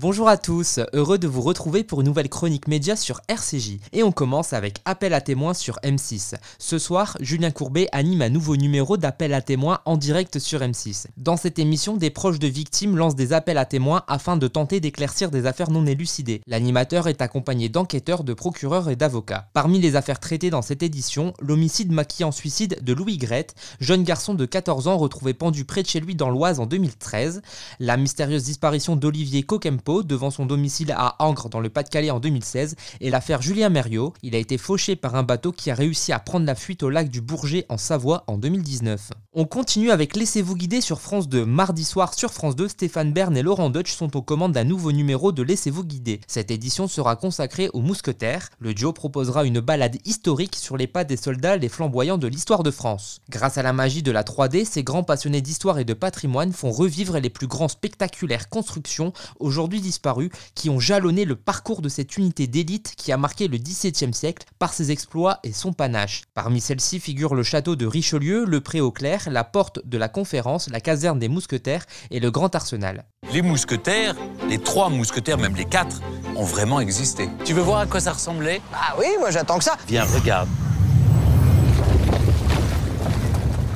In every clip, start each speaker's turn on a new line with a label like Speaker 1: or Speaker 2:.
Speaker 1: Bonjour à tous, heureux de vous retrouver pour une nouvelle chronique média sur RCJ. Et on commence avec Appel à témoins sur M6. Ce soir, Julien Courbet anime un nouveau numéro d'Appel à témoins en direct sur M6. Dans cette émission, des proches de victimes lancent des appels à témoins afin de tenter d'éclaircir des affaires non élucidées. L'animateur est accompagné d'enquêteurs, de procureurs et d'avocats. Parmi les affaires traitées dans cette édition, l'homicide maquillé en suicide de Louis Grette, jeune garçon de 14 ans retrouvé pendu près de chez lui dans l'Oise en 2013, la mystérieuse disparition d'Olivier Coquempo devant son domicile à Angres dans le Pas-de-Calais en 2016 et l'affaire Julien Mériot. Il a été fauché par un bateau qui a réussi à prendre la fuite au lac du Bourget en Savoie en 2019. On continue avec Laissez-vous guider sur France 2. Mardi soir sur France 2, Stéphane Bern et Laurent Deutsch sont aux commandes d'un nouveau numéro de Laissez-vous guider. Cette édition sera consacrée aux mousquetaires. Le duo proposera une balade historique sur les pas des soldats les flamboyants de l'histoire de France. Grâce à la magie de la 3D, ces grands passionnés d'histoire et de patrimoine font revivre les plus grands spectaculaires constructions aujourd'hui disparus qui ont jalonné le parcours de cette unité d'élite qui a marqué le XVIIe siècle par ses exploits et son panache. Parmi celles-ci figurent le château de Richelieu, le Pré au la porte de la Conférence, la caserne des Mousquetaires et le Grand Arsenal.
Speaker 2: Les mousquetaires, les trois mousquetaires, même les quatre, ont vraiment existé. Tu veux voir à quoi ça ressemblait?
Speaker 3: Ah oui, moi j'attends que ça.
Speaker 2: Viens, regarde.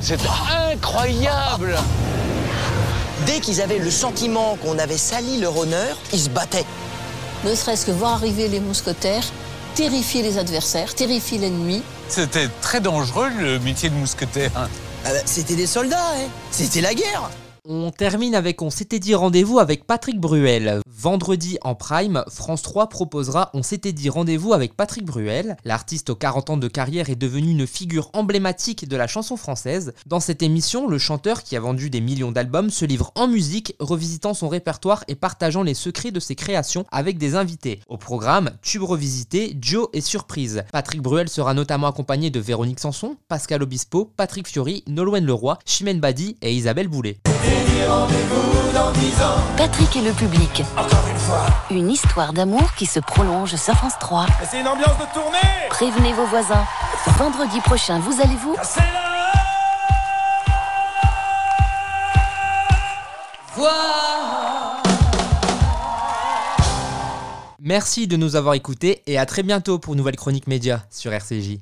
Speaker 2: C'est incroyable
Speaker 3: Dès qu'ils avaient le sentiment qu'on avait sali leur honneur, ils se battaient.
Speaker 4: Ne serait-ce que voir arriver les mousquetaires, terrifier les adversaires, terrifier l'ennemi.
Speaker 2: C'était très dangereux le métier de mousquetaire.
Speaker 3: Ah bah, C'était des soldats, hein. C'était la guerre
Speaker 1: On termine avec On s'était dit rendez-vous avec Patrick Bruel. Vendredi en prime, France 3 proposera On s'était dit rendez-vous avec Patrick Bruel. L'artiste aux 40 ans de carrière est devenu une figure emblématique de la chanson française. Dans cette émission, le chanteur qui a vendu des millions d'albums se livre en musique, revisitant son répertoire et partageant les secrets de ses créations avec des invités. Au programme, tube revisité, Joe et surprise. Patrick Bruel sera notamment accompagné de Véronique Sanson, Pascal Obispo, Patrick Fiori, Nolwenn Leroy, Chimène Badi et Isabelle Boulet.
Speaker 5: Patrick et le public. Une histoire d'amour qui se prolonge sur France 3.
Speaker 6: C'est une ambiance de tournée
Speaker 5: Prévenez vos voisins. Vendredi prochain, vous allez-vous
Speaker 6: C'est là
Speaker 1: Merci de nous avoir écoutés et à très bientôt pour une nouvelle chronique média sur RCJ.